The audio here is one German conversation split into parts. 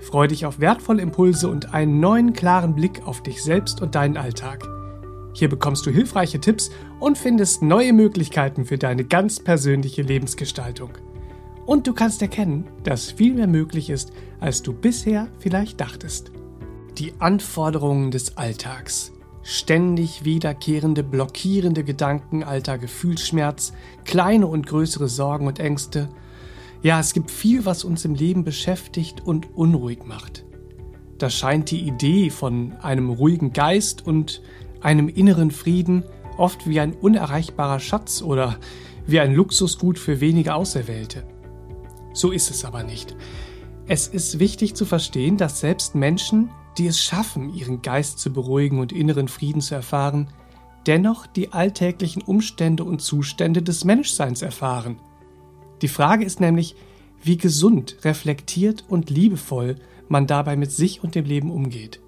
Freu dich auf wertvolle Impulse und einen neuen klaren Blick auf dich selbst und deinen Alltag. Hier bekommst du hilfreiche Tipps und findest neue Möglichkeiten für deine ganz persönliche Lebensgestaltung. Und du kannst erkennen, dass viel mehr möglich ist, als du bisher vielleicht dachtest. Die Anforderungen des Alltags. Ständig wiederkehrende, blockierende Gedanken, alter Gefühlsschmerz, kleine und größere Sorgen und Ängste. Ja, es gibt viel, was uns im Leben beschäftigt und unruhig macht. Da scheint die Idee von einem ruhigen Geist und einem inneren Frieden oft wie ein unerreichbarer Schatz oder wie ein Luxusgut für wenige Auserwählte. So ist es aber nicht. Es ist wichtig zu verstehen, dass selbst Menschen, die es schaffen, ihren Geist zu beruhigen und inneren Frieden zu erfahren, dennoch die alltäglichen Umstände und Zustände des Menschseins erfahren. Die Frage ist nämlich, wie gesund, reflektiert und liebevoll man dabei mit sich und dem Leben umgeht.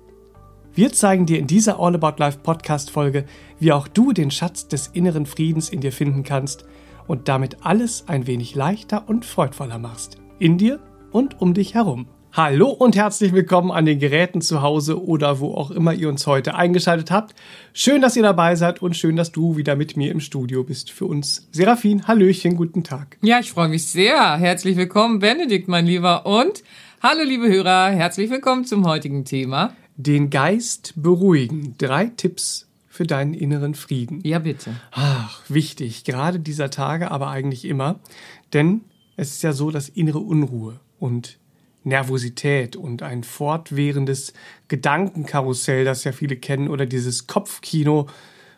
Wir zeigen dir in dieser All About Life Podcast Folge, wie auch du den Schatz des inneren Friedens in dir finden kannst und damit alles ein wenig leichter und freudvoller machst. In dir und um dich herum. Hallo und herzlich willkommen an den Geräten zu Hause oder wo auch immer ihr uns heute eingeschaltet habt. Schön, dass ihr dabei seid und schön, dass du wieder mit mir im Studio bist für uns. Serafin, Hallöchen, guten Tag. Ja, ich freue mich sehr. Herzlich willkommen, Benedikt, mein Lieber. Und hallo, liebe Hörer, herzlich willkommen zum heutigen Thema. Den Geist beruhigen. Drei Tipps für deinen inneren Frieden. Ja, bitte. Ach, wichtig. Gerade dieser Tage, aber eigentlich immer. Denn es ist ja so, dass innere Unruhe und Nervosität und ein fortwährendes Gedankenkarussell, das ja viele kennen, oder dieses Kopfkino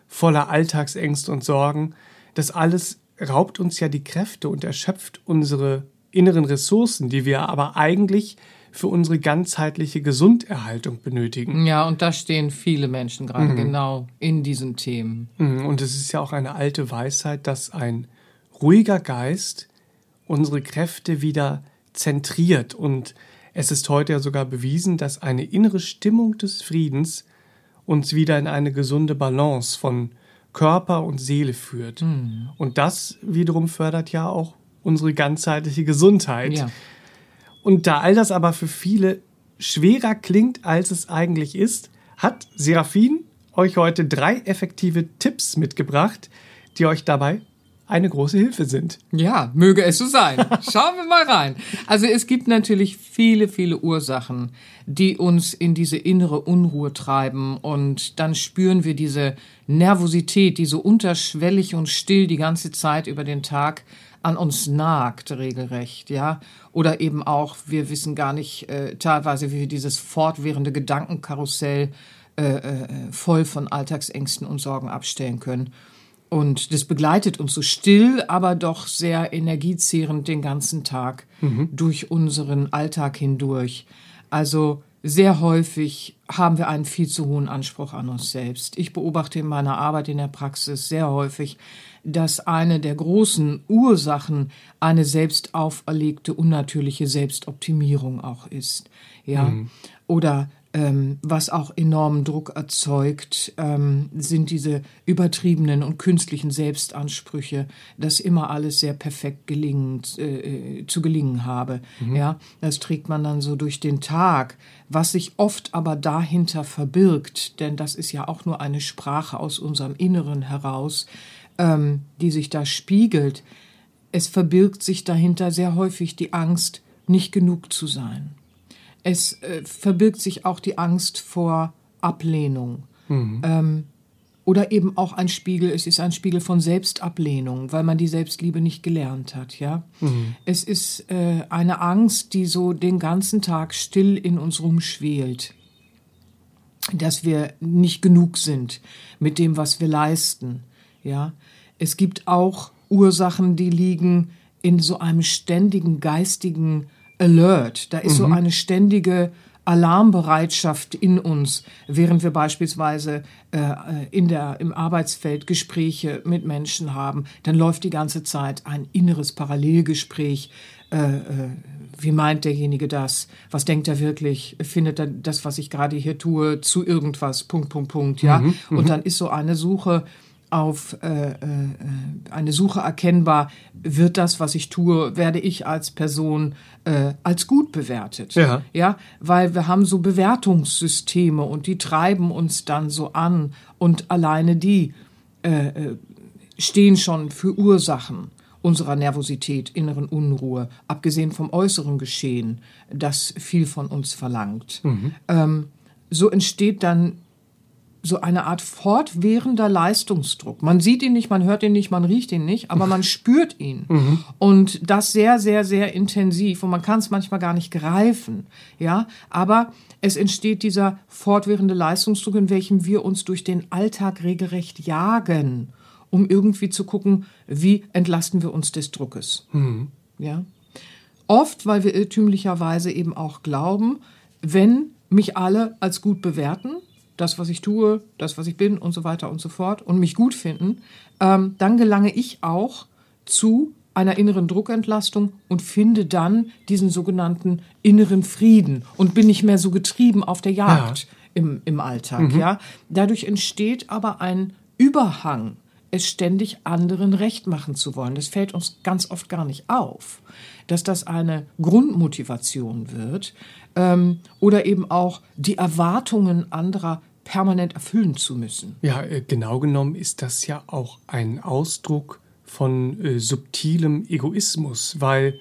voller Alltagsängste und Sorgen, das alles raubt uns ja die Kräfte und erschöpft unsere inneren Ressourcen, die wir aber eigentlich für unsere ganzheitliche Gesunderhaltung benötigen. Ja, und da stehen viele Menschen gerade mhm. genau in diesen Themen. Mhm, und es ist ja auch eine alte Weisheit, dass ein ruhiger Geist unsere Kräfte wieder zentriert. Und es ist heute ja sogar bewiesen, dass eine innere Stimmung des Friedens uns wieder in eine gesunde Balance von Körper und Seele führt. Mhm. Und das wiederum fördert ja auch unsere ganzheitliche Gesundheit. Ja. Und da all das aber für viele schwerer klingt, als es eigentlich ist, hat Serafin euch heute drei effektive Tipps mitgebracht, die euch dabei eine große Hilfe sind. Ja, möge es so sein. Schauen wir mal rein. Also es gibt natürlich viele, viele Ursachen, die uns in diese innere Unruhe treiben und dann spüren wir diese Nervosität, die so unterschwellig und still die ganze Zeit über den Tag an uns nagt, regelrecht, ja. Oder eben auch, wir wissen gar nicht äh, teilweise, wie wir dieses fortwährende Gedankenkarussell äh, äh, voll von Alltagsängsten und Sorgen abstellen können. Und das begleitet uns so still, aber doch sehr energiezehrend den ganzen Tag mhm. durch unseren Alltag hindurch. Also sehr häufig haben wir einen viel zu hohen Anspruch an uns selbst. Ich beobachte in meiner Arbeit in der Praxis sehr häufig, dass eine der großen Ursachen eine selbst auferlegte unnatürliche Selbstoptimierung auch ist. Ja. Mhm. Oder ähm, was auch enormen Druck erzeugt, ähm, sind diese übertriebenen und künstlichen Selbstansprüche, dass immer alles sehr perfekt gelingen, äh, äh, zu gelingen habe. Mhm. Ja, das trägt man dann so durch den Tag, was sich oft aber dahinter verbirgt, denn das ist ja auch nur eine Sprache aus unserem Inneren heraus, ähm, die sich da spiegelt. Es verbirgt sich dahinter sehr häufig die Angst, nicht genug zu sein es äh, verbirgt sich auch die Angst vor Ablehnung. Mhm. Ähm, oder eben auch ein Spiegel, es ist ein Spiegel von Selbstablehnung, weil man die Selbstliebe nicht gelernt hat, ja. Mhm. Es ist äh, eine Angst, die so den ganzen Tag still in uns rumschwelt, dass wir nicht genug sind mit dem, was wir leisten, ja. Es gibt auch Ursachen, die liegen in so einem ständigen geistigen Alert. Da ist mhm. so eine ständige Alarmbereitschaft in uns, während wir beispielsweise äh, in der, im Arbeitsfeld Gespräche mit Menschen haben. Dann läuft die ganze Zeit ein inneres Parallelgespräch. Äh, äh, wie meint derjenige das? Was denkt er wirklich? Findet er das, was ich gerade hier tue, zu irgendwas? Punkt, Punkt, Punkt, ja. Mhm, Und dann ist so eine Suche auf äh, äh, eine Suche erkennbar, wird das, was ich tue, werde ich als Person äh, als gut bewertet. Ja. ja, weil wir haben so Bewertungssysteme und die treiben uns dann so an und alleine die äh, äh stehen schon für Ursachen unserer Nervosität, inneren Unruhe, abgesehen vom äußeren Geschehen, das viel von uns verlangt. Mhm. Ähm, so entsteht dann so eine Art fortwährender Leistungsdruck. Man sieht ihn nicht, man hört ihn nicht, man riecht ihn nicht, aber man spürt ihn. Mhm. Und das sehr, sehr, sehr intensiv. Und man kann es manchmal gar nicht greifen. Ja, aber es entsteht dieser fortwährende Leistungsdruck, in welchem wir uns durch den Alltag regelrecht jagen, um irgendwie zu gucken, wie entlasten wir uns des Druckes. Mhm. Ja. Oft, weil wir irrtümlicherweise eben auch glauben, wenn mich alle als gut bewerten, das, was ich tue, das, was ich bin und so weiter und so fort und mich gut finden, ähm, dann gelange ich auch zu einer inneren Druckentlastung und finde dann diesen sogenannten inneren Frieden und bin nicht mehr so getrieben auf der Jagd ja. im, im Alltag. Mhm. Ja? Dadurch entsteht aber ein Überhang, es ständig anderen recht machen zu wollen. Das fällt uns ganz oft gar nicht auf, dass das eine Grundmotivation wird, ähm, oder eben auch die Erwartungen anderer permanent erfüllen zu müssen. Ja, äh, genau genommen ist das ja auch ein Ausdruck von äh, subtilem Egoismus, weil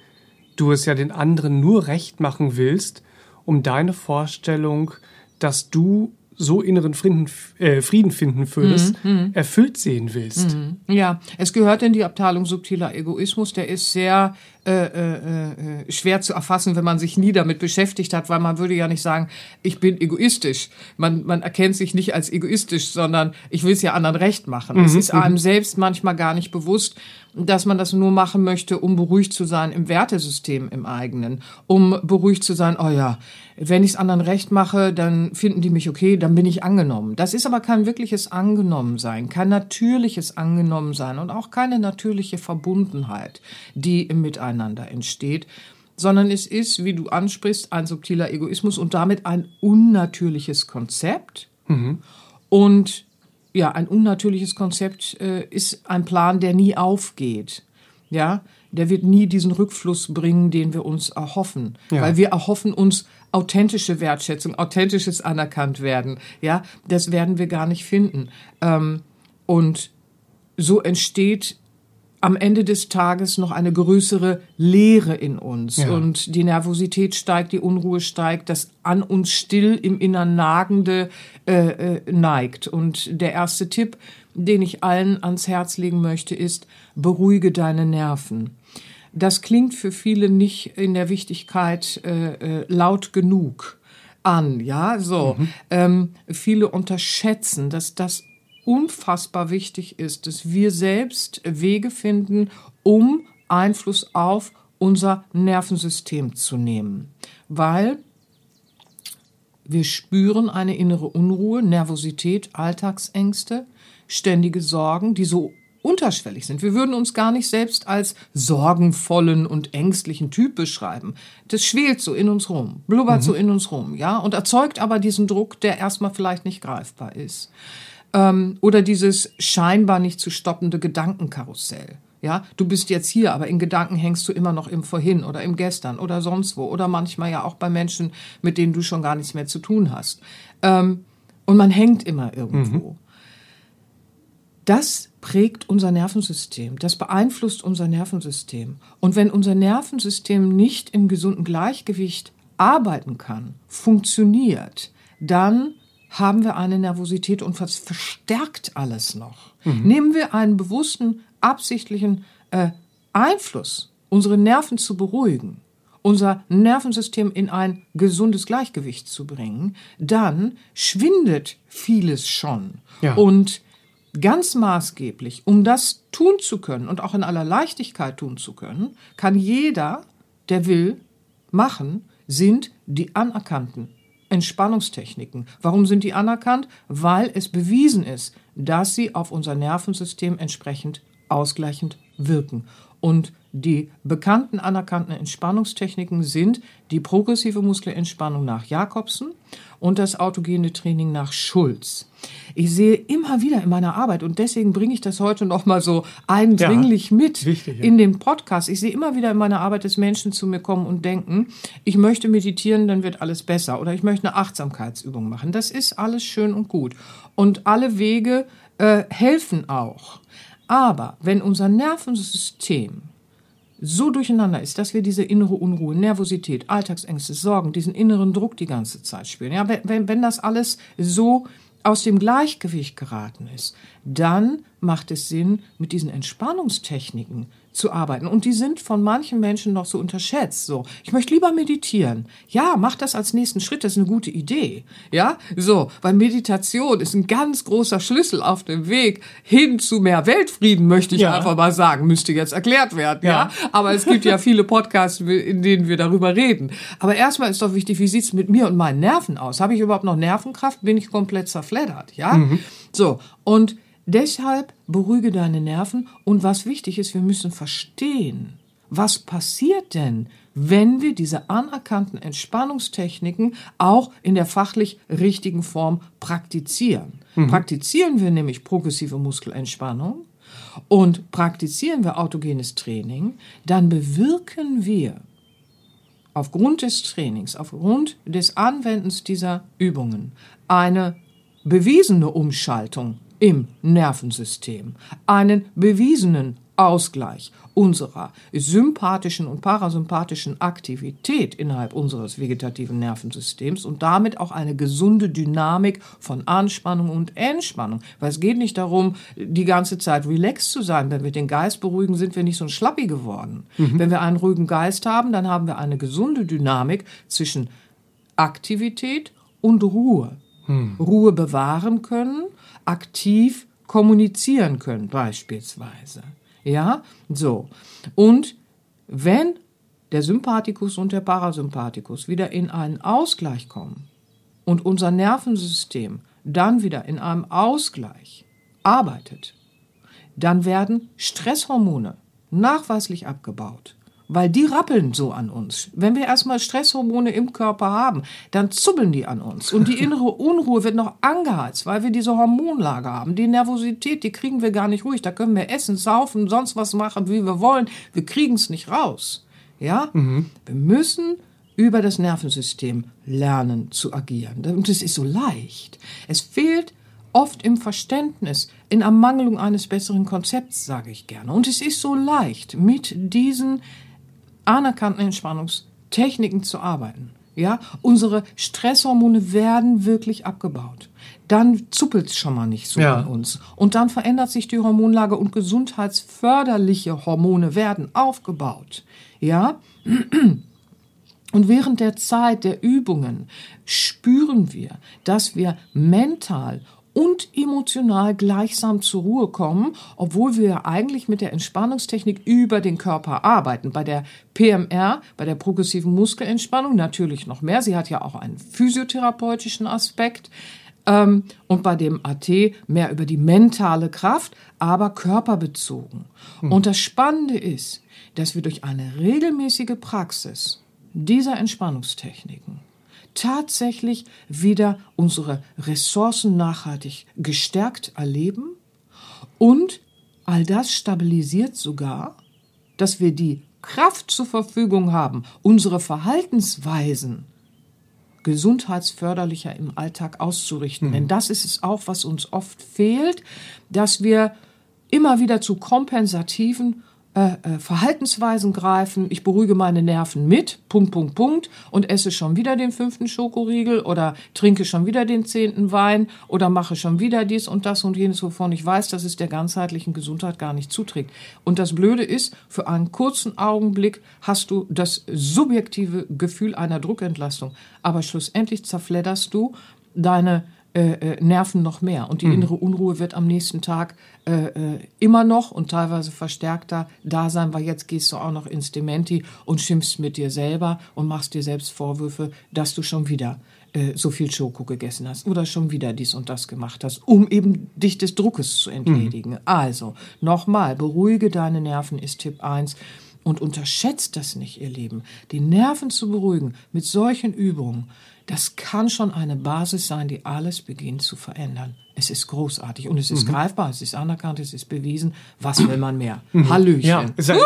du es ja den anderen nur recht machen willst, um deine Vorstellung, dass du so inneren Frieden, äh, Frieden finden würdest, mhm, mhm, erfüllt sehen willst. Mhm. Ja, es gehört in die Abteilung subtiler Egoismus. Der ist sehr äh, äh, äh, schwer zu erfassen, wenn man sich nie damit beschäftigt hat, weil man würde ja nicht sagen, ich bin egoistisch. Man, man erkennt sich nicht als egoistisch, sondern ich will es ja anderen recht machen. Es mhm, ist einem mhm. selbst manchmal gar nicht bewusst, dass man das nur machen möchte, um beruhigt zu sein im Wertesystem im eigenen, um beruhigt zu sein, oh ja, wenn ich es anderen recht mache, dann finden die mich okay, dann bin ich angenommen. Das ist aber kein wirkliches Angenommensein, kein natürliches Angenommensein und auch keine natürliche Verbundenheit, die im Miteinander entsteht, sondern es ist, wie du ansprichst, ein subtiler Egoismus und damit ein unnatürliches Konzept. Mhm. Und ja, ein unnatürliches Konzept äh, ist ein Plan, der nie aufgeht. Ja, der wird nie diesen Rückfluss bringen, den wir uns erhoffen, ja. weil wir erhoffen uns authentische Wertschätzung, authentisches anerkannt werden. Ja, das werden wir gar nicht finden. Ähm, und so entsteht am Ende des Tages noch eine größere Leere in uns ja. und die Nervosität steigt, die Unruhe steigt, das an uns still im Innern nagende äh, äh, neigt. Und der erste Tipp, den ich allen ans Herz legen möchte, ist, beruhige deine Nerven. Das klingt für viele nicht in der Wichtigkeit äh, äh, laut genug an, ja, so. Mhm. Ähm, viele unterschätzen, dass das unfassbar wichtig ist, dass wir selbst Wege finden, um Einfluss auf unser Nervensystem zu nehmen. Weil wir spüren eine innere Unruhe, Nervosität, Alltagsängste, ständige Sorgen, die so unterschwellig sind. Wir würden uns gar nicht selbst als sorgenvollen und ängstlichen Typ beschreiben. Das schwelt so in uns rum, blubbert mhm. so in uns rum, ja, und erzeugt aber diesen Druck, der erstmal vielleicht nicht greifbar ist. Ähm, oder dieses scheinbar nicht zu stoppende Gedankenkarussell. Ja, du bist jetzt hier, aber in Gedanken hängst du immer noch im Vorhin oder im Gestern oder sonst wo oder manchmal ja auch bei Menschen, mit denen du schon gar nichts mehr zu tun hast. Ähm, und man hängt immer irgendwo. Mhm. Das prägt unser Nervensystem, das beeinflusst unser Nervensystem. Und wenn unser Nervensystem nicht im gesunden Gleichgewicht arbeiten kann, funktioniert, dann haben wir eine Nervosität und was verstärkt alles noch. Mhm. Nehmen wir einen bewussten, absichtlichen äh, Einfluss, unsere Nerven zu beruhigen, unser Nervensystem in ein gesundes Gleichgewicht zu bringen, dann schwindet vieles schon. Ja. Und ganz maßgeblich, um das tun zu können und auch in aller Leichtigkeit tun zu können, kann jeder, der will, machen, sind die anerkannten Entspannungstechniken. Warum sind die anerkannt? Weil es bewiesen ist, dass sie auf unser Nervensystem entsprechend ausgleichend wirken. Und die bekannten anerkannten Entspannungstechniken sind die progressive Muskelentspannung nach Jakobsen und das autogene Training nach Schulz. Ich sehe immer wieder in meiner Arbeit und deswegen bringe ich das heute noch mal so eindringlich ja, mit wichtig, ja. in den Podcast. Ich sehe immer wieder in meiner Arbeit, dass Menschen zu mir kommen und denken, ich möchte meditieren, dann wird alles besser oder ich möchte eine Achtsamkeitsübung machen. Das ist alles schön und gut und alle Wege äh, helfen auch. Aber wenn unser Nervensystem so durcheinander ist, dass wir diese innere Unruhe, Nervosität, Alltagsängste, Sorgen, diesen inneren Druck die ganze Zeit spüren. Ja, wenn, wenn das alles so aus dem Gleichgewicht geraten ist, dann macht es Sinn, mit diesen Entspannungstechniken zu arbeiten. Und die sind von manchen Menschen noch so unterschätzt. So, ich möchte lieber meditieren. Ja, mach das als nächsten Schritt. Das ist eine gute Idee. Ja, so, weil Meditation ist ein ganz großer Schlüssel auf dem Weg hin zu mehr Weltfrieden, möchte ich ja. einfach mal sagen. Müsste jetzt erklärt werden. Ja. ja, aber es gibt ja viele Podcasts, in denen wir darüber reden. Aber erstmal ist doch wichtig, wie sieht's mit mir und meinen Nerven aus? Habe ich überhaupt noch Nervenkraft? Bin ich komplett zerfleddert? Ja, mhm. so und Deshalb beruhige deine Nerven und was wichtig ist, wir müssen verstehen, was passiert denn, wenn wir diese anerkannten Entspannungstechniken auch in der fachlich richtigen Form praktizieren. Mhm. Praktizieren wir nämlich progressive Muskelentspannung und praktizieren wir autogenes Training, dann bewirken wir aufgrund des Trainings, aufgrund des Anwendens dieser Übungen eine bewiesene Umschaltung im Nervensystem, einen bewiesenen Ausgleich unserer sympathischen und parasympathischen Aktivität innerhalb unseres vegetativen Nervensystems und damit auch eine gesunde Dynamik von Anspannung und Entspannung. Weil es geht nicht darum, die ganze Zeit relaxed zu sein. Wenn wir den Geist beruhigen, sind wir nicht so ein Schlappi geworden. Mhm. Wenn wir einen ruhigen Geist haben, dann haben wir eine gesunde Dynamik zwischen Aktivität und Ruhe. Mhm. Ruhe bewahren können aktiv kommunizieren können, beispielsweise. Ja, so. Und wenn der Sympathikus und der Parasympathikus wieder in einen Ausgleich kommen und unser Nervensystem dann wieder in einem Ausgleich arbeitet, dann werden Stresshormone nachweislich abgebaut weil die rappeln so an uns. Wenn wir erstmal Stresshormone im Körper haben, dann zubbeln die an uns. Und die innere Unruhe wird noch angeheizt, weil wir diese Hormonlage haben. Die Nervosität, die kriegen wir gar nicht ruhig. Da können wir essen, saufen, sonst was machen, wie wir wollen. Wir kriegen es nicht raus. Ja? Mhm. Wir müssen über das Nervensystem lernen zu agieren. Und es ist so leicht. Es fehlt oft im Verständnis, in Ermangelung eines besseren Konzepts, sage ich gerne. Und es ist so leicht, mit diesen anerkannten Entspannungstechniken zu arbeiten. Ja, unsere Stresshormone werden wirklich abgebaut. Dann zuppelt es schon mal nicht so ja. an uns. Und dann verändert sich die Hormonlage und gesundheitsförderliche Hormone werden aufgebaut. Ja, und während der Zeit der Übungen spüren wir, dass wir mental und emotional gleichsam zur Ruhe kommen, obwohl wir eigentlich mit der Entspannungstechnik über den Körper arbeiten. Bei der PMR, bei der progressiven Muskelentspannung natürlich noch mehr. Sie hat ja auch einen physiotherapeutischen Aspekt. Ähm, und bei dem AT mehr über die mentale Kraft, aber körperbezogen. Mhm. Und das Spannende ist, dass wir durch eine regelmäßige Praxis dieser Entspannungstechniken tatsächlich wieder unsere Ressourcen nachhaltig gestärkt erleben und all das stabilisiert sogar, dass wir die Kraft zur Verfügung haben, unsere Verhaltensweisen gesundheitsförderlicher im Alltag auszurichten. Mhm. Denn das ist es auch, was uns oft fehlt, dass wir immer wieder zu kompensativen äh, äh, Verhaltensweisen greifen, ich beruhige meine Nerven mit, Punkt, Punkt, Punkt, und esse schon wieder den fünften Schokoriegel oder trinke schon wieder den zehnten Wein oder mache schon wieder dies und das und jenes, wovon ich weiß, dass es der ganzheitlichen Gesundheit gar nicht zuträgt. Und das Blöde ist, für einen kurzen Augenblick hast du das subjektive Gefühl einer Druckentlastung, aber schlussendlich zerfledderst du deine äh, äh, nerven noch mehr. Und die mhm. innere Unruhe wird am nächsten Tag äh, äh, immer noch und teilweise verstärkter da sein, weil jetzt gehst du auch noch ins Dementi und schimpfst mit dir selber und machst dir selbst Vorwürfe, dass du schon wieder äh, so viel Schoko gegessen hast oder schon wieder dies und das gemacht hast, um eben dich des Druckes zu entledigen. Also, nochmal, beruhige deine Nerven ist Tipp 1 und unterschätzt das nicht, ihr Lieben. Die Nerven zu beruhigen mit solchen Übungen, das kann schon eine Basis sein, die alles beginnt zu verändern. Es ist großartig und es ist greifbar, es ist anerkannt, es ist bewiesen. Was will man mehr? Hallöchen. Ja, ist ein,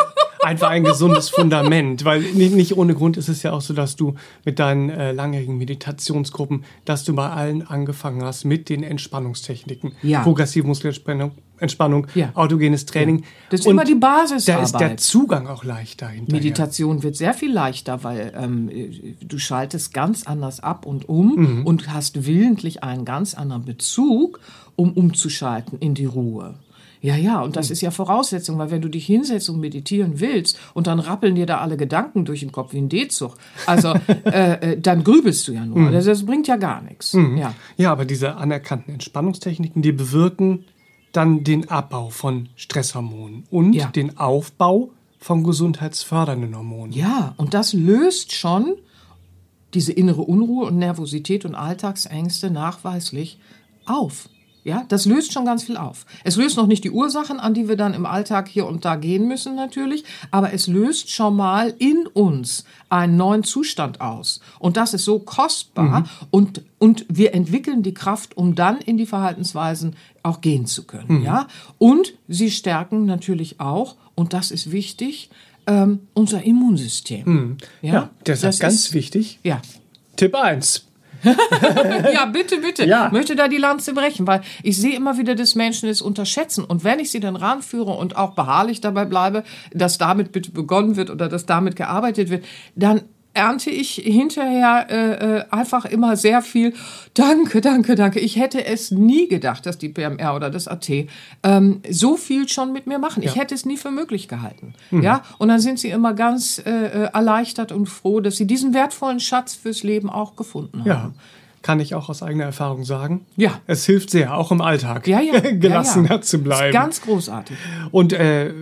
einfach ein gesundes Fundament, weil nicht, nicht ohne Grund ist es ja auch so, dass du mit deinen äh, langjährigen Meditationsgruppen, dass du bei allen angefangen hast mit den Entspannungstechniken, Ja. progressive Muskelentspannung, Entspannung, Ja. autogenes Training. Das ist Und immer die Da ist der. Zugang auch leichter hinterher. Meditation wird sehr viel leichter, weil ähm, du schaltest ganz anders ab und um und hast willentlich einen ganz anderen Bezug, um umzuschalten in die Ruhe. Ja, ja, und das ist ja Voraussetzung, weil wenn du dich hinsetzt und meditieren willst und dann rappeln dir da alle Gedanken durch den Kopf wie ein D-Zug, also äh, äh, dann grübelst du ja nur. Das, das bringt ja gar nichts. Ja. Ja, aber diese anerkannten Entspannungstechniken, die bewirken dann den Abbau von Stresshormonen und Ja. den Aufbau von gesundheitsfördernden Hormonen. Ja, und das löst schon diese innere Unruhe und Nervosität und Alltagsängste nachweislich auf. Ja, das löst schon ganz viel auf. Es löst noch nicht die Ursachen, an die wir dann im Alltag hier und da gehen müssen natürlich, aber es löst schon mal in uns einen neuen Zustand aus. Und das ist so kostbar und, und wir entwickeln die Kraft, um dann in die Verhaltensweisen auch gehen zu können. Ja, und sie stärken natürlich auch, und das ist wichtig, ähm, unser Immunsystem. Ja, deshalb das ganz ist- wichtig. Ja. Tipp 1. Ja, bitte, bitte. Ja. Möchte da die Lanze brechen, weil ich sehe immer wieder, dass Menschen es unterschätzen. Und wenn ich sie dann ranführe und auch beharrlich dabei bleibe, dass damit bitte begonnen wird oder dass damit gearbeitet wird, dann ernte ich hinterher äh, äh, einfach immer sehr viel Danke, danke, danke. Ich hätte es nie gedacht, dass die PMR oder das AT ähm, so viel schon mit mir machen. Ich hätte es nie für möglich gehalten. Mhm. Ja, und dann sind sie immer ganz äh, äh, erleichtert und froh, dass sie diesen wertvollen Schatz fürs Leben auch gefunden haben. Ja, kann ich auch aus eigener Erfahrung sagen. Ja. Es hilft sehr, auch im Alltag Ja, ja. gelassener ja, ja. zu bleiben. Ganz großartig. Und äh,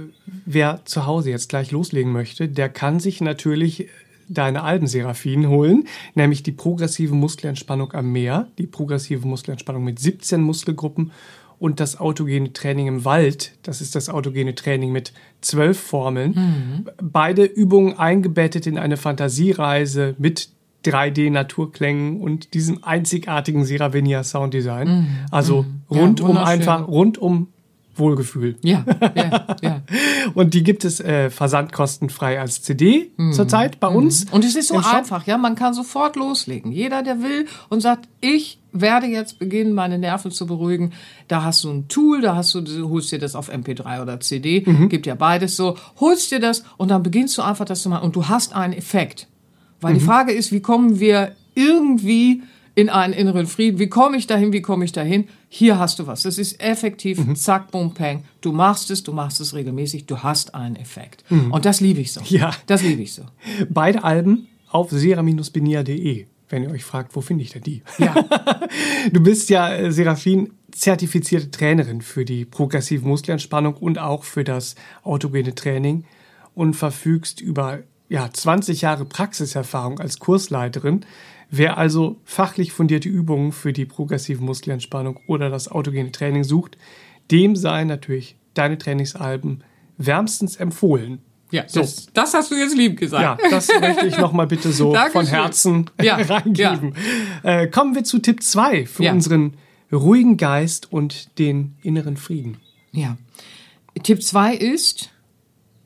wer zu Hause jetzt gleich loslegen möchte, der kann sich natürlich deine Alben Seraphin holen, nämlich die progressive Muskelentspannung am Meer, die progressive Muskelentspannung mit 17 Muskelgruppen und das autogene Training im Wald. Das ist das autogene Training mit zwölf Formeln. Beide Übungen eingebettet in eine Fantasiereise mit 3D-Naturklängen und diesem einzigartigen Siravenia Sounddesign. Also Ja, rundum wunderschön. einfach, rundum Wohlgefühl. Ja, ja, ja. Und die gibt es äh, versandkostenfrei als CD zurzeit bei uns. Mhm. Und es ist so einfach, ja, man kann sofort loslegen. Jeder, der will und sagt, ich werde jetzt beginnen, meine Nerven zu beruhigen. Da hast du ein Tool, da hast du, du holst dir das auf MP3 oder CD, Mhm. gibt ja beides so, holst dir das und dann beginnst du einfach das zu machen und du hast einen Effekt. Weil Mhm. die Frage ist, wie kommen wir irgendwie in einen inneren Frieden? Wie komme ich dahin? Wie komme ich dahin? Hier hast du was. Das ist effektiv. Mhm. Zack, bum, peng. Du machst es, du machst es regelmäßig. Du hast einen Effekt. Und das liebe ich so. Mhm. Ja. Das liebe ich so. Beide Alben auf sera-benia.de, wenn ihr euch fragt, wo finde ich denn die? Ja. Du bist ja, äh, Serafin, zertifizierte Trainerin für die progressive Muskelentspannung und auch für das autogene Training und verfügst über ja, 20 Jahre Praxiserfahrung als Kursleiterin. Wer also fachlich fundierte Übungen für die progressive Muskelentspannung oder das autogene Training sucht, dem seien natürlich deine Trainingsalben wärmstens empfohlen. Ja, das, das hast du jetzt lieb gesagt. Ja, das möchte ich nochmal bitte so von. Herzen Ja, reingeben. Äh, kommen wir zu Tipp 2 für Ja. unseren ruhigen Geist und den inneren Frieden. Ja. Tipp 2 ist,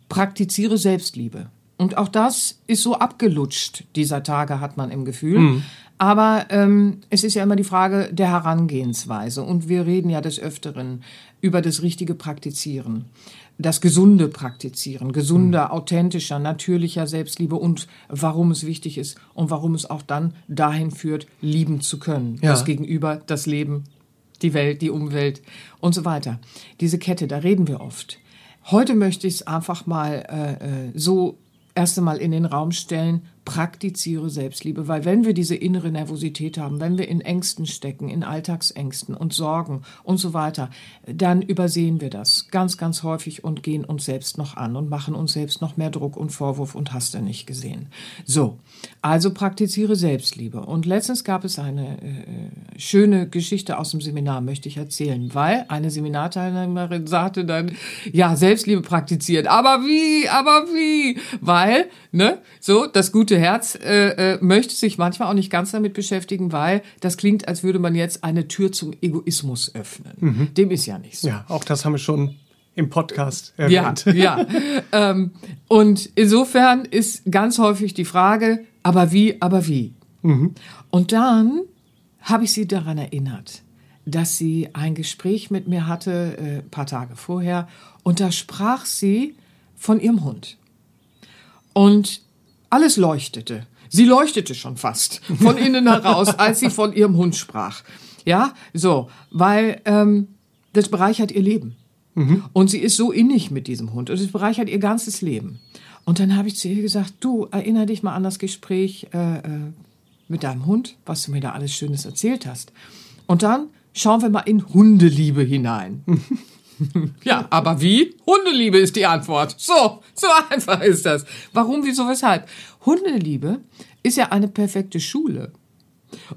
praktiziere Selbstliebe. Und auch das ist so abgelutscht dieser Tage, hat man im Gefühl. Aber ähm, es ist ja immer die Frage der Herangehensweise. Und wir reden ja des Öfteren über das richtige Praktizieren. Das gesunde Praktizieren, gesunder, authentischer, natürlicher Selbstliebe und warum es wichtig ist und warum es auch dann dahin führt, lieben zu können. Ja. Das Gegenüber, das Leben, die Welt, die Umwelt und so weiter. Diese Kette, da reden wir oft. Heute möchte ich es einfach mal äh, äh, so erst einmal in den Raum stellen, praktiziere Selbstliebe, weil wenn wir diese innere Nervosität haben, wenn wir in Ängsten stecken, in Alltagsängsten und Sorgen und so weiter, dann übersehen wir das ganz, ganz häufig und gehen uns selbst noch an und machen uns selbst noch mehr Druck und Vorwurf und hast du nicht gesehen. So, also praktiziere Selbstliebe. Und letztens gab es eine äh, schöne Geschichte aus dem Seminar, möchte ich erzählen, weil eine Seminarteilnehmerin sagte dann, ja, Selbstliebe praktiziert, aber wie, aber wie? Weil, ne, so, das gute Herz äh, äh, möchte sich manchmal auch nicht ganz damit beschäftigen, weil das klingt, als würde man jetzt eine Tür zum Egoismus öffnen. Mhm. Dem ist ja nicht so. Ja, auch das haben wir schon im Podcast erwähnt. Ja, ja. ähm, und insofern ist ganz häufig die Frage, aber wie, aber wie? Mhm. Und dann habe ich sie daran erinnert, dass sie ein Gespräch mit mir hatte, äh, paar Tage vorher, und da sprach sie von ihrem Hund. Und alles leuchtete. Sie leuchtete schon fast von innen heraus, als sie von ihrem Hund sprach. Ja, so, weil ähm, das bereichert ihr Leben. Mhm. Und sie ist so innig mit diesem Hund und es bereichert ihr ganzes Leben. Und dann habe ich zu ihr gesagt, du erinnere dich mal an das Gespräch äh, äh, mit deinem Hund, was du mir da alles Schönes erzählt hast. Und dann schauen wir mal in Hundeliebe hinein. ja, aber wie? Hundeliebe ist die Antwort. So, so einfach ist das. Warum, wieso, weshalb? Hundeliebe ist ja eine perfekte Schule,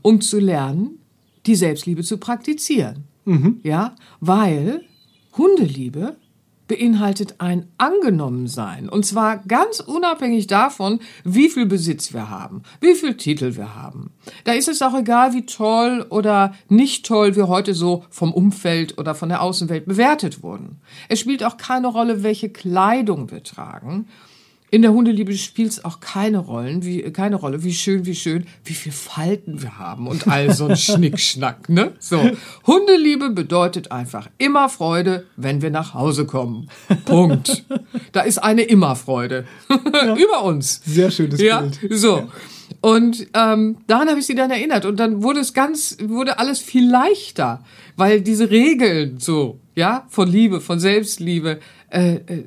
um zu lernen, die Selbstliebe zu praktizieren. Mhm. Ja, weil Hundeliebe beinhaltet ein Angenommensein. Und zwar ganz unabhängig davon, wie viel Besitz wir haben, wie viel Titel wir haben. Da ist es auch egal, wie toll oder nicht toll wir heute so vom Umfeld oder von der Außenwelt bewertet wurden. Es spielt auch keine Rolle, welche Kleidung wir tragen in der Hundeliebe spielt es auch keine Rollen, wie, keine Rolle, wie schön, wie schön, wie viel Falten wir haben und all so ein Schnickschnack, ne? So. Hundeliebe bedeutet einfach immer Freude, wenn wir nach Hause kommen. Punkt. Da ist eine immer Freude. Ja. Über uns. Sehr schönes ja? Bild. So. Ja. Und ähm, daran habe ich sie dann erinnert. Und dann wurde es ganz, wurde alles viel leichter, weil diese Regeln so, ja, von Liebe, von Selbstliebe, äh, äh,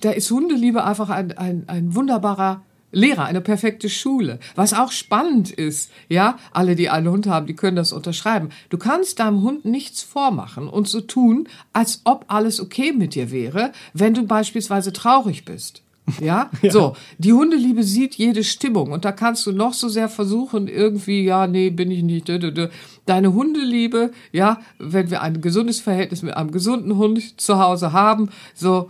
da ist Hundeliebe einfach ein, ein, ein wunderbarer Lehrer, eine perfekte Schule. Was auch spannend ist, ja, alle, die einen Hund haben, die können das unterschreiben. Du kannst deinem Hund nichts vormachen und so tun, als ob alles okay mit dir wäre, wenn du beispielsweise traurig bist. Ja? ja? So, die Hundeliebe sieht jede Stimmung und da kannst du noch so sehr versuchen, irgendwie, ja, nee, bin ich nicht. Deine Hundeliebe, ja, wenn wir ein gesundes Verhältnis mit einem gesunden Hund zu Hause haben, so,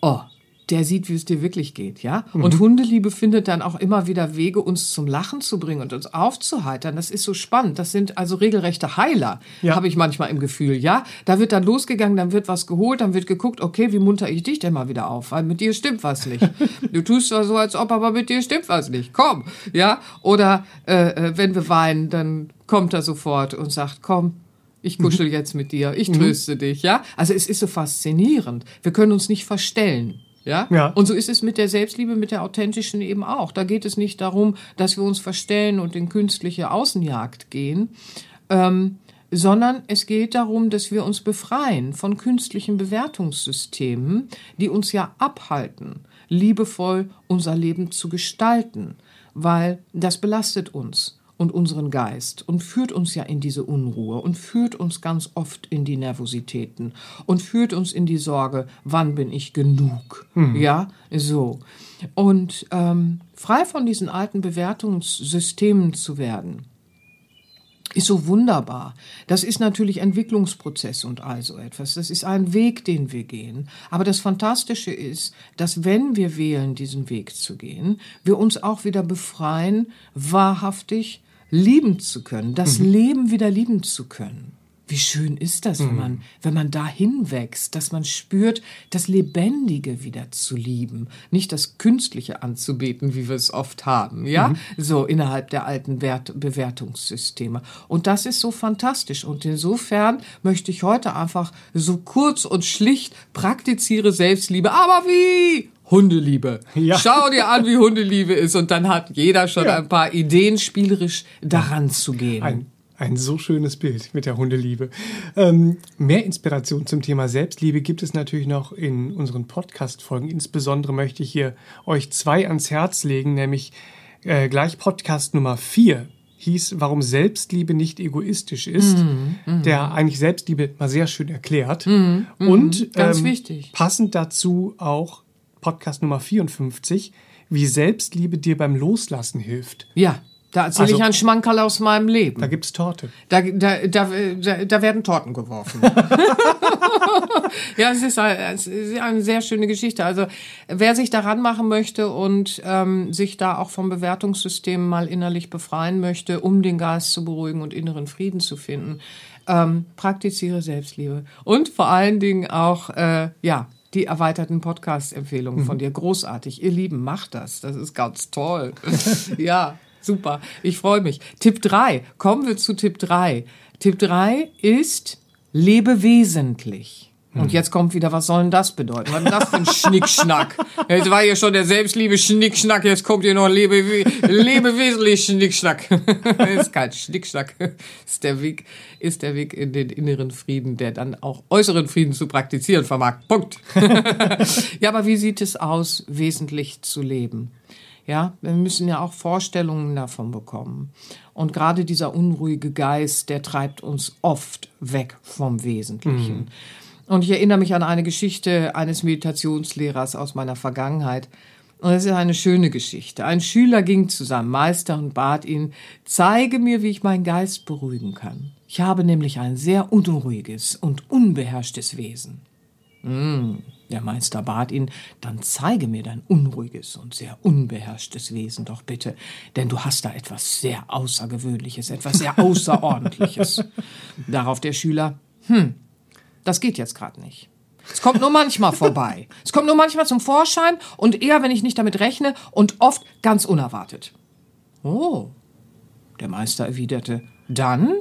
oh, der sieht, wie es dir wirklich geht, ja? Mhm. Und Hundeliebe findet dann auch immer wieder Wege, uns zum Lachen zu bringen und uns aufzuheitern. Das ist so spannend. Das sind also regelrechte Heiler, ja. habe ich manchmal im Gefühl, ja? Da wird dann losgegangen, dann wird was geholt, dann wird geguckt, okay, wie munter ich dich denn mal wieder auf? Weil mit dir stimmt was nicht. du tust zwar so, als ob, aber mit dir stimmt was nicht. Komm, ja? Oder äh, äh wenn wir weinen, dann kommt er sofort und sagt, komm, ich kuschel mhm. jetzt mit dir, ich mhm. tröste mhm. dich, ja? Also es ist so faszinierend. Wir können uns nicht verstellen. Ja? ja. Und so ist es mit der Selbstliebe, mit der authentischen eben auch. Da geht es nicht darum, dass wir uns verstellen und in künstliche Außenjagd gehen, ähm, sondern es geht darum, dass wir uns befreien von künstlichen Bewertungssystemen, die uns ja abhalten, liebevoll unser Leben zu gestalten, weil das belastet uns und unseren Geist und führt uns ja in diese Unruhe und führt uns ganz oft in die Nervositäten und führt uns in die Sorge, wann bin ich genug? Mhm. Ja, so. Und ähm, frei von diesen alten Bewertungssystemen zu werden, ist so wunderbar. Das ist natürlich Entwicklungsprozess und all so etwas. Das ist ein Weg, den wir gehen. Aber das Fantastische ist, dass wenn wir wählen, diesen Weg zu gehen, wir uns auch wieder befreien, wahrhaftig lieben zu können, das mhm. Leben wieder lieben zu können. Wie schön ist das, wenn mhm. man, wenn man dahin wächst, dass man spürt, das Lebendige wieder zu lieben, nicht das Künstliche anzubeten, wie wir es oft haben, ja, mhm. so innerhalb der alten Wert Bewertungssysteme. Und das ist so fantastisch. Und insofern möchte ich heute einfach so kurz und schlicht praktiziere Selbstliebe. Aber wie? Hundeliebe. Ja. Schau dir an, wie Hundeliebe ist und dann hat jeder schon ja. ein paar Ideen, spielerisch daran zu gehen. Ein, Ein so schönes Bild mit der Hundeliebe. Ähm, mehr Inspiration zum Thema Selbstliebe gibt es natürlich noch in unseren Podcast-Folgen. Insbesondere möchte ich hier euch zwei ans Herz legen, nämlich äh, gleich Podcast Nummer vier hieß, warum Selbstliebe nicht egoistisch ist, mm, mm. der eigentlich Selbstliebe mal sehr schön erklärt. Mm, und ganz ähm, wichtig. passend dazu auch Podcast Nummer 54, wie Selbstliebe dir beim Loslassen hilft. Ja. Da erzähle also, ich ein Schmankerl aus meinem Leben. Da gibt's Torte. Da, da, da, da, da werden Torten geworfen. ja, es ist, eine, es ist eine sehr schöne Geschichte. Also wer sich daran machen möchte und ähm, sich da auch vom Bewertungssystem mal innerlich befreien möchte, um den Geist zu beruhigen und inneren Frieden zu finden, ähm, praktiziere Selbstliebe. Und vor allen Dingen auch, äh, ja, die erweiterten Podcast-Empfehlungen mhm. von dir. Großartig. Ihr Lieben, macht das. Das ist ganz toll. ja. Super, ich freue mich. Tipp 3, kommen wir zu Tipp 3. Tipp 3 ist, lebe wesentlich. Und hm. jetzt kommt wieder, was soll denn das bedeuten? Was ist denn das für ein Schnickschnack? Jetzt war hier schon der Selbstliebe Schnickschnack, jetzt kommt hier noch Lebe, Lebe wesentlich Schnickschnack. ist kein Schnickschnack. Ist der Weg, ist der Weg in den inneren Frieden, der dann auch äußeren Frieden zu praktizieren vermag. Punkt. ja, aber wie sieht es aus, wesentlich zu leben? Ja, wir müssen ja auch Vorstellungen davon bekommen. Und gerade dieser unruhige Geist, der treibt uns oft weg vom Wesentlichen. Mhm. Und ich erinnere mich an eine Geschichte eines Meditationslehrers aus meiner Vergangenheit. Und es ist eine schöne Geschichte. Ein Schüler ging zu seinem Meister und bat ihn, zeige mir, wie ich meinen Geist beruhigen kann. Ich habe nämlich ein sehr unruhiges und unbeherrschtes Wesen. Mm, der Meister bat ihn, dann zeige mir dein unruhiges und sehr unbeherrschtes Wesen doch bitte, denn du hast da etwas sehr Außergewöhnliches, etwas sehr Außerordentliches. Darauf der Schüler, hm, das geht jetzt gerade nicht. Es kommt nur manchmal vorbei. Es kommt nur manchmal zum Vorschein und eher, wenn ich nicht damit rechne und oft ganz unerwartet. Oh, der Meister erwiderte, dann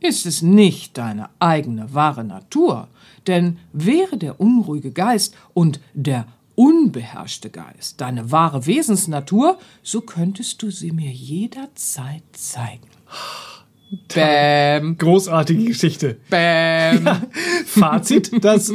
ist es nicht deine eigene wahre Natur, denn wäre der unruhige Geist und der unbeherrschte Geist deine wahre Wesensnatur, so könntest du sie mir jederzeit zeigen. Bäm. Großartige Geschichte. Bäm. Ja. Fazit, das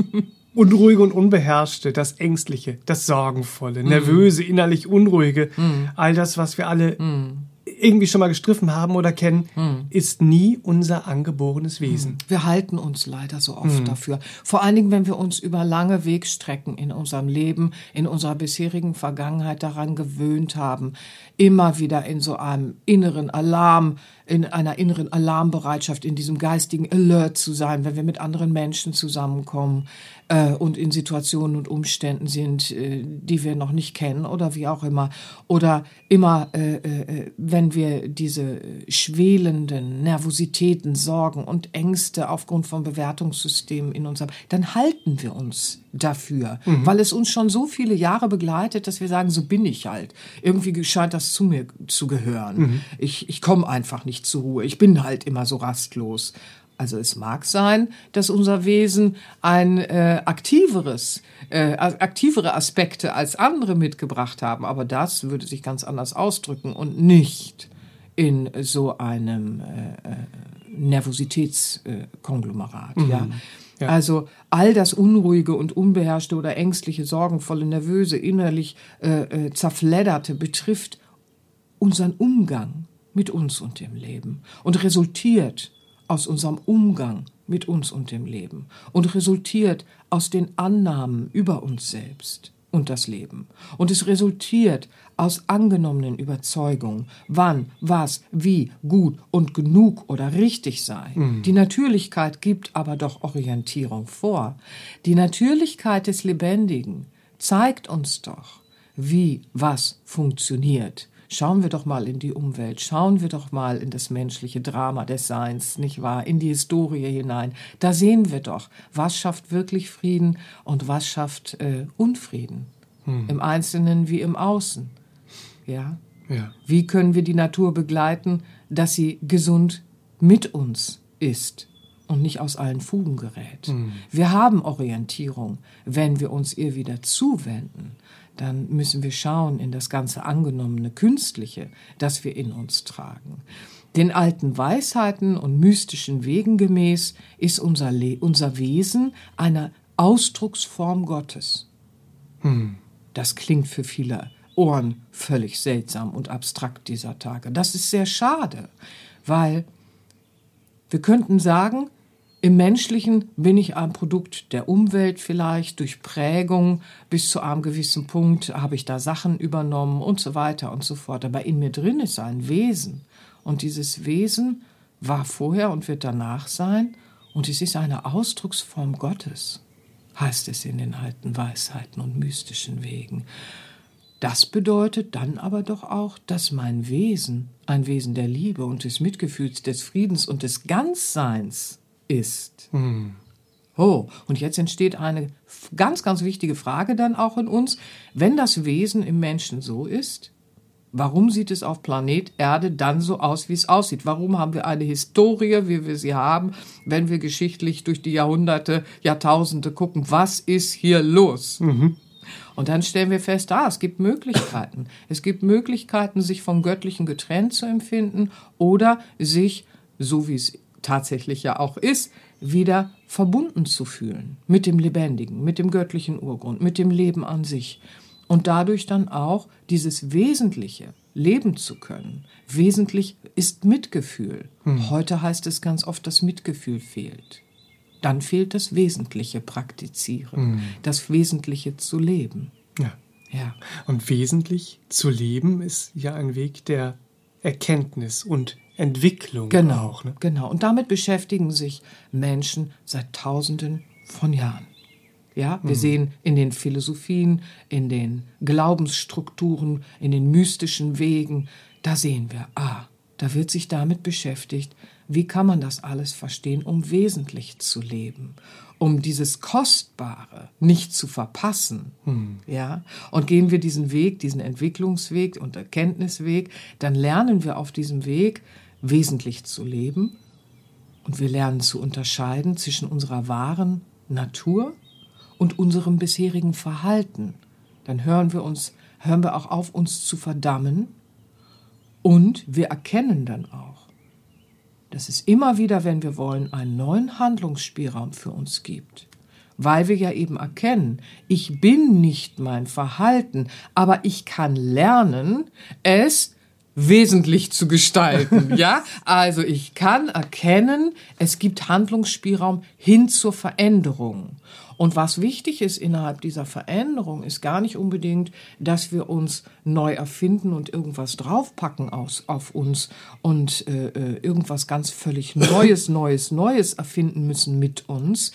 Unruhige und Unbeherrschte, das Ängstliche, das Sorgenvolle, mm. Nervöse, innerlich Unruhige, mm. all das, was wir alle mm irgendwie schon mal gestriffen haben oder kennen, hm. ist nie unser angeborenes Wesen. Hm. Wir halten uns leider so oft hm. dafür. Vor allen Dingen, wenn wir uns über lange Wegstrecken in unserem Leben, in unserer bisherigen Vergangenheit daran gewöhnt haben, immer wieder in so einem inneren Alarm, in einer inneren Alarmbereitschaft, in diesem geistigen Alert zu sein, wenn wir mit anderen Menschen zusammenkommen äh, und in Situationen und Umständen sind, äh, die wir noch nicht kennen oder wie auch immer. Oder immer, äh, äh, wenn wir diese schwelenden Nervositäten, Sorgen und Ängste aufgrund von Bewertungssystemen in uns haben, dann halten wir uns dafür, mhm. weil es uns schon so viele Jahre begleitet, dass wir sagen, so bin ich halt. Irgendwie scheint das zu mir zu gehören. Mhm. Ich, ich komme einfach nicht zur Ruhe. Ich bin halt immer so rastlos. Also es mag sein, dass unser Wesen ein äh, aktiveres, äh, aktivere Aspekte als andere mitgebracht haben, aber das würde sich ganz anders ausdrücken und nicht in so einem äh, äh Nervositätskonglomerat. Mhm. Ja. Ja. Also all das Unruhige und Unbeherrschte oder Ängstliche, Sorgenvolle, Nervöse, innerlich äh, äh, Zerfledderte betrifft unseren Umgang mit uns und dem Leben und resultiert aus unserem Umgang mit uns und dem Leben und resultiert aus den Annahmen über uns selbst und das Leben. Und es resultiert aus angenommenen Überzeugungen, wann, was, wie gut und genug oder richtig sei. Mhm. Die Natürlichkeit gibt aber doch Orientierung vor. Die Natürlichkeit des Lebendigen zeigt uns doch, wie was funktioniert Schauen wir doch mal in die Umwelt, schauen wir doch mal in das menschliche Drama des Seins, nicht wahr? In die Historie hinein. Da sehen wir doch, was schafft wirklich Frieden und was schafft äh, Unfrieden. Hm. Im Einzelnen wie im Außen. Ja? ja? Wie können wir die Natur begleiten, dass sie gesund mit uns ist? und nicht aus allen Fugen gerät. Mhm. Wir haben Orientierung, wenn wir uns ihr wieder zuwenden dann müssen wir schauen in das ganze angenommene Künstliche, das wir in uns tragen. Den alten Weisheiten und mystischen Wegen gemäß ist unser, Le unser Wesen eine Ausdrucksform Gottes. Hm. Das klingt für viele Ohren völlig seltsam und abstrakt dieser Tage. Das ist sehr schade, weil wir könnten sagen, im Menschlichen bin ich ein Produkt der Umwelt vielleicht, durch Prägung bis zu einem gewissen Punkt habe ich da Sachen übernommen und so weiter und so fort. Aber in mir drin ist ein Wesen. Und dieses Wesen war vorher und wird danach sein. Und es ist eine Ausdrucksform Gottes, heißt es in den alten Weisheiten und mystischen Wegen. Das bedeutet dann aber doch auch, dass mein Wesen ein Wesen der Liebe und des Mitgefühls, des Friedens und des Ganzseins ist. Hm. Oh, und jetzt entsteht eine ganz, ganz wichtige Frage dann auch in uns. Wenn das Wesen im Menschen so ist, warum sieht es auf Planet Erde dann so aus, wie es aussieht? Warum haben wir eine Historie, wie wir sie haben, wenn wir geschichtlich durch die Jahrhunderte, Jahrtausende gucken, was ist hier los? Mhm. Und dann stellen wir fest, ah, es gibt Möglichkeiten. Es gibt Möglichkeiten, sich vom Göttlichen getrennt zu empfinden oder sich, so wie es tatsächlich ja auch ist, wieder verbunden zu fühlen mit dem Lebendigen, mit dem göttlichen Urgrund, mit dem Leben an sich und dadurch dann auch dieses Wesentliche leben zu können. Wesentlich ist Mitgefühl. Hm. Heute heißt es ganz oft, dass Mitgefühl fehlt. Dann fehlt das Wesentliche praktizieren, hm. das Wesentliche zu leben. Ja. ja. Und wesentlich zu leben ist ja ein Weg der Erkenntnis und Entwicklung. Genau, auch, ne? genau. Und damit beschäftigen sich Menschen seit Tausenden von Jahren. Ja, wir mhm. sehen in den Philosophien, in den Glaubensstrukturen, in den mystischen Wegen, da sehen wir, ah, da wird sich damit beschäftigt, wie kann man das alles verstehen, um wesentlich zu leben, um dieses Kostbare nicht zu verpassen. Hm. Ja, und gehen wir diesen Weg, diesen Entwicklungsweg und Erkenntnisweg, dann lernen wir auf diesem Weg wesentlich zu leben und wir lernen zu unterscheiden zwischen unserer wahren Natur und unserem bisherigen Verhalten. Dann hören wir uns, hören wir auch auf, uns zu verdammen und wir erkennen dann auch, dass es immer wieder, wenn wir wollen, einen neuen Handlungsspielraum für uns gibt. Weil wir ja eben erkennen, ich bin nicht mein Verhalten, aber ich kann lernen, es wesentlich zu gestalten. ja, also ich kann erkennen, es gibt Handlungsspielraum hin zur Veränderung. Und was wichtig ist innerhalb dieser Veränderung, ist gar nicht unbedingt, dass wir uns neu erfinden und irgendwas draufpacken aus, auf uns und äh, äh irgendwas ganz völlig Neues, Neues, Neues erfinden müssen mit uns,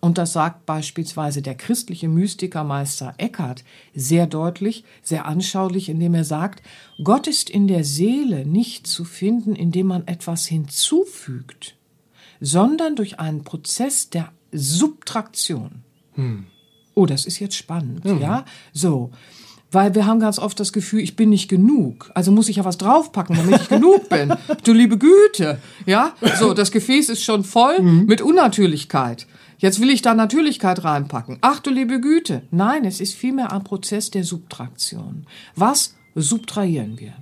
und das sagt beispielsweise der christliche Mystikermeister Eckhart sehr deutlich, sehr anschaulich, indem er sagt, Gott ist in der Seele nicht zu finden, indem man etwas hinzufügt, sondern durch einen Prozess der Subtraktion. Hm. Oh, das ist jetzt spannend, mhm. ja? So. Weil wir haben ganz oft das Gefühl, ich bin nicht genug. Also muss ich ja was draufpacken, damit ich genug bin. Du liebe Güte. Ja? So, das Gefäß ist schon voll mhm. mit Unnatürlichkeit. Jetzt will ich da Natürlichkeit reinpacken. Ach du liebe Güte. Nein, es ist vielmehr ein Prozess der Subtraktion. Was subtrahieren wir?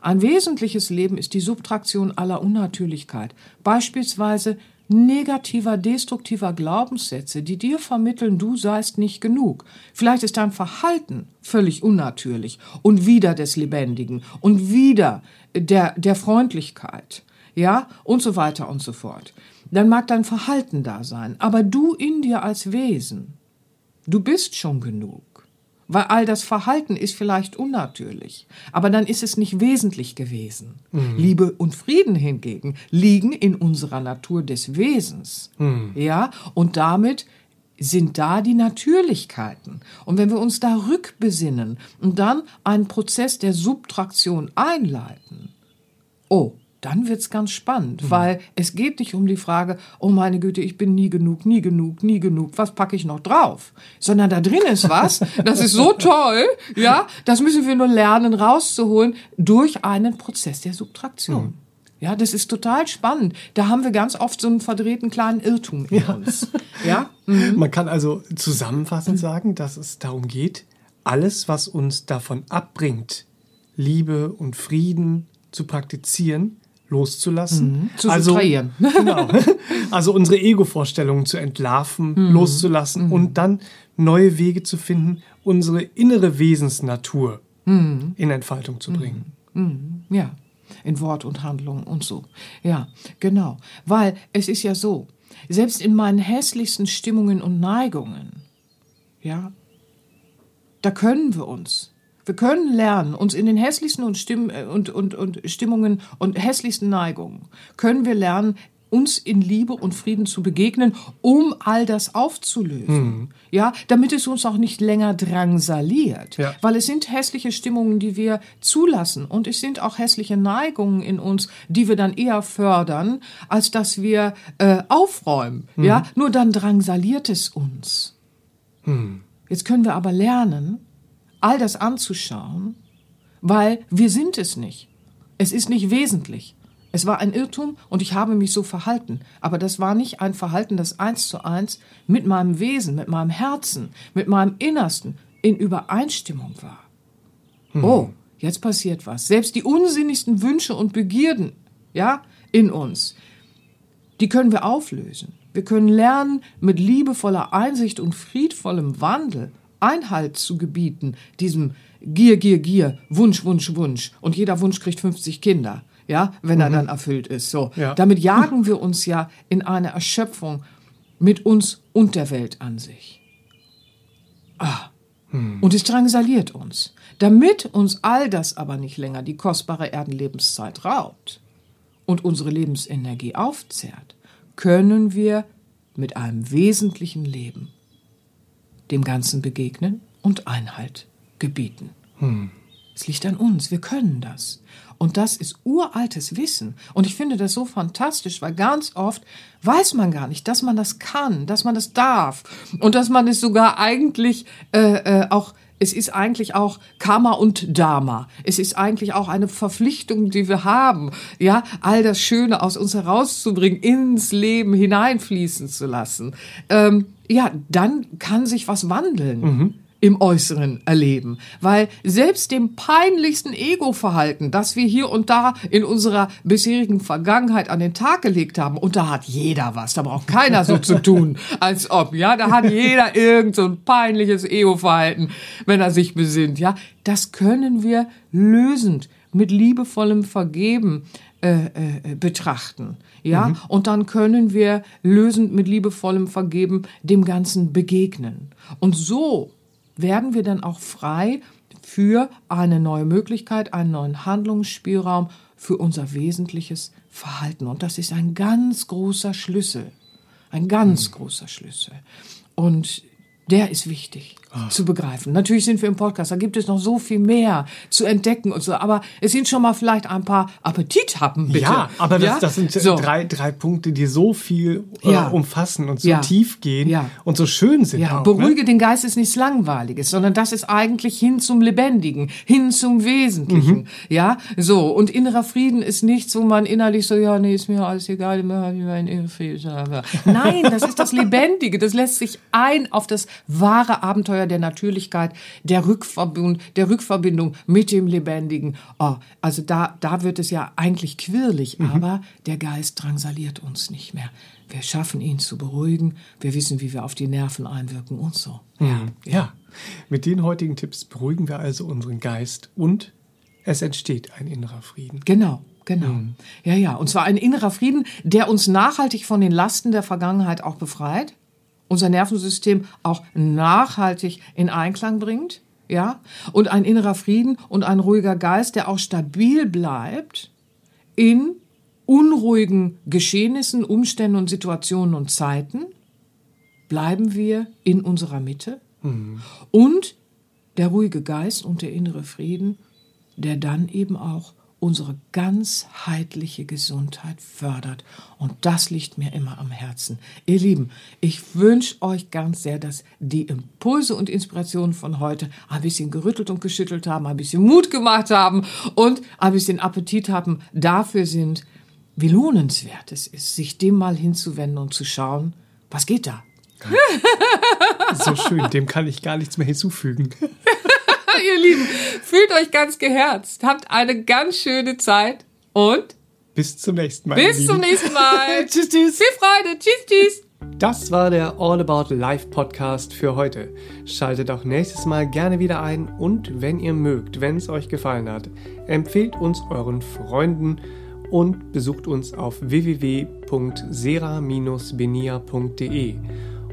Ein wesentliches Leben ist die Subtraktion aller Unnatürlichkeit. Beispielsweise negativer, destruktiver Glaubenssätze, die dir vermitteln, du seist nicht genug. Vielleicht ist dein Verhalten völlig unnatürlich und wieder des Lebendigen und wieder der, der Freundlichkeit, ja, und so weiter und so fort dann mag dein Verhalten da sein, aber du in dir als Wesen, du bist schon genug. Weil all das Verhalten ist vielleicht unnatürlich, aber dann ist es nicht wesentlich gewesen. Mhm. Liebe und Frieden hingegen liegen in unserer Natur des Wesens. Mhm. Ja, und damit sind da die Natürlichkeiten. Und wenn wir uns da rückbesinnen und dann einen Prozess der Subtraktion einleiten, oh, dann wird's ganz spannend, mhm. weil es geht nicht um die Frage, oh meine Güte, ich bin nie genug, nie genug, nie genug, was packe ich noch drauf? Sondern da drin ist was, das ist so toll, ja, das müssen wir nur lernen rauszuholen durch einen Prozess der Subtraktion. Mhm. Ja, das ist total spannend. Da haben wir ganz oft so einen verdrehten kleinen Irrtum in ja. uns. Ja? Mhm. Man kann also zusammenfassend sagen, dass es darum geht, alles, was uns davon abbringt, Liebe und Frieden zu praktizieren, loszulassen. Mhm. Zu also, genau. Also unsere Ego-Vorstellungen zu entlarven, Mhm. loszulassen und dann neue Wege zu finden, unsere innere Wesensnatur Mhm. in Entfaltung zu bringen. Ja, in Wort und Handlung und so. Ja, genau. Weil es ist ja so, selbst in meinen hässlichsten Stimmungen und Neigungen, ja, da können wir uns. Wir können lernen, uns in den hässlichsten und, Stimm äh, und, und, und Stimmungen und hässlichsten Neigungen, können wir lernen, uns in Liebe und Frieden zu begegnen, um all das aufzulösen. Ja, damit es uns auch nicht länger drangsaliert. Ja. Weil es sind hässliche Stimmungen, die wir zulassen. Und es sind auch hässliche Neigungen in uns, die wir dann eher fördern, als dass wir äh, aufräumen. Ja, nur dann drangsaliert es uns. Jetzt können wir aber lernen, all das anzuschauen, weil wir sind es nicht. Es ist nicht wesentlich. Es war ein Irrtum und ich habe mich so verhalten. Aber das war nicht ein Verhalten, das eins zu eins mit meinem Wesen, mit meinem Herzen, mit meinem Innersten in Übereinstimmung war. Oh, jetzt passiert was. Selbst die unsinnigsten Wünsche und Begierden, ja, in uns, die können wir auflösen. Wir können lernen, mit liebevoller Einsicht und friedvollem Wandel Einhalt zu gebieten, diesem Gier, Gier, Gier, Wunsch, Wunsch, Wunsch. Und jeder Wunsch kriegt 50 Kinder, ja, wenn er dann erfüllt ist. So, Ja. damit jagen wir uns ja in eine Erschöpfung mit uns und der Welt an sich. Ah. Und es drangsaliert uns. Damit uns all das aber nicht länger die kostbare Erdenlebenszeit raubt und unsere Lebensenergie aufzehrt, können wir mit einem wesentlichen Leben dem Ganzen begegnen und Einhalt gebieten. Es liegt an uns, wir können das. Und das ist uraltes Wissen. Und ich finde das so fantastisch, weil ganz oft weiß man gar nicht, dass man das kann, dass man das darf und dass man es sogar eigentlich äh, äh, auch es ist eigentlich auch Karma und Dharma. Es ist eigentlich auch eine Verpflichtung, die wir haben, ja, all das Schöne aus uns herauszubringen, ins Leben hineinfließen zu lassen. Ähm, ja, dann kann sich was wandeln. Im äußeren Erleben. Weil selbst dem peinlichsten Ego-Verhalten, das wir hier und da in unserer bisherigen Vergangenheit an den Tag gelegt haben, und da hat jeder was, da braucht keiner so zu tun, als ob, ja, da hat jeder irgend so ein peinliches Ego-Verhalten, wenn er sich besinnt, ja. Das können wir lösend mit liebevollem Vergeben äh, äh, betrachten. Ja, und dann können wir lösend mit liebevollem Vergeben dem Ganzen begegnen. Und so werden wir dann auch frei für eine neue Möglichkeit, einen neuen Handlungsspielraum für unser wesentliches Verhalten. Und das ist ein ganz großer Schlüssel. Ein ganz großer Schlüssel. Und der ist wichtig zu begreifen. Natürlich sind wir im Podcast, da gibt es noch so viel mehr zu entdecken und so, aber es sind schon mal vielleicht ein paar Appetithappen, bitte. Ja, aber das, Ja? das sind So. drei, drei Punkte, die so viel äh, Ja. umfassen und so Ja. tief gehen und so schön sind Ja, auch. beruhige Ne? den Geist ist nichts Langweiliges, sondern das ist eigentlich hin zum Lebendigen, hin zum Wesentlichen. Ja, so. Und innerer Frieden ist nichts, wo man innerlich so, ja, nee, ist mir alles egal, immer habe ich meinen inneren Frieden. Nein, das ist das Lebendige. Das lässt sich ein auf das wahre Abenteuer der Natürlichkeit, der Rückverbindung, der Rückverbindung mit dem Lebendigen. Oh, also da, da wird es ja eigentlich quirlig, aber der Geist drangsaliert uns nicht mehr. Wir schaffen ihn zu beruhigen. Wir wissen, wie wir auf die Nerven einwirken und so. Ja. ja. Mit den heutigen Tipps beruhigen wir also unseren Geist und es entsteht ein innerer Frieden. Genau, genau. Ja, ja. Und zwar ein innerer Frieden, der uns nachhaltig von den Lasten der Vergangenheit auch befreit, unser Nervensystem auch nachhaltig in Einklang bringt. Ja, und ein innerer Frieden und ein ruhiger Geist, der auch stabil bleibt in unruhigen Geschehnissen, Umständen und Situationen und Zeiten, bleiben wir in unserer Mitte. Und der ruhige Geist und der innere Frieden, der dann eben auch unsere ganzheitliche Gesundheit fördert. Und das liegt mir immer am Herzen. Ihr Lieben, ich wünsche euch ganz sehr, dass die Impulse und Inspirationen von heute ein bisschen gerüttelt und geschüttelt haben, ein bisschen Mut gemacht haben und ein bisschen Appetit haben, dafür sind, wie lohnenswert es ist, sich dem mal hinzuwenden und zu schauen, was geht da? So schön, dem kann ich gar nichts mehr hinzufügen. Ihr Lieben, fühlt euch ganz geherzt, habt eine ganz schöne Zeit und Bis zum nächsten Mal. Bis zum nächsten Mal. tschüss, tschüss. Viel Freude. Tschüss, tschüss. Das war der All About Life Podcast für heute. Schaltet auch nächstes Mal gerne wieder ein und wenn ihr mögt, wenn es euch gefallen hat, empfehlt uns euren Freunden und besucht uns auf www.sera-benia.de.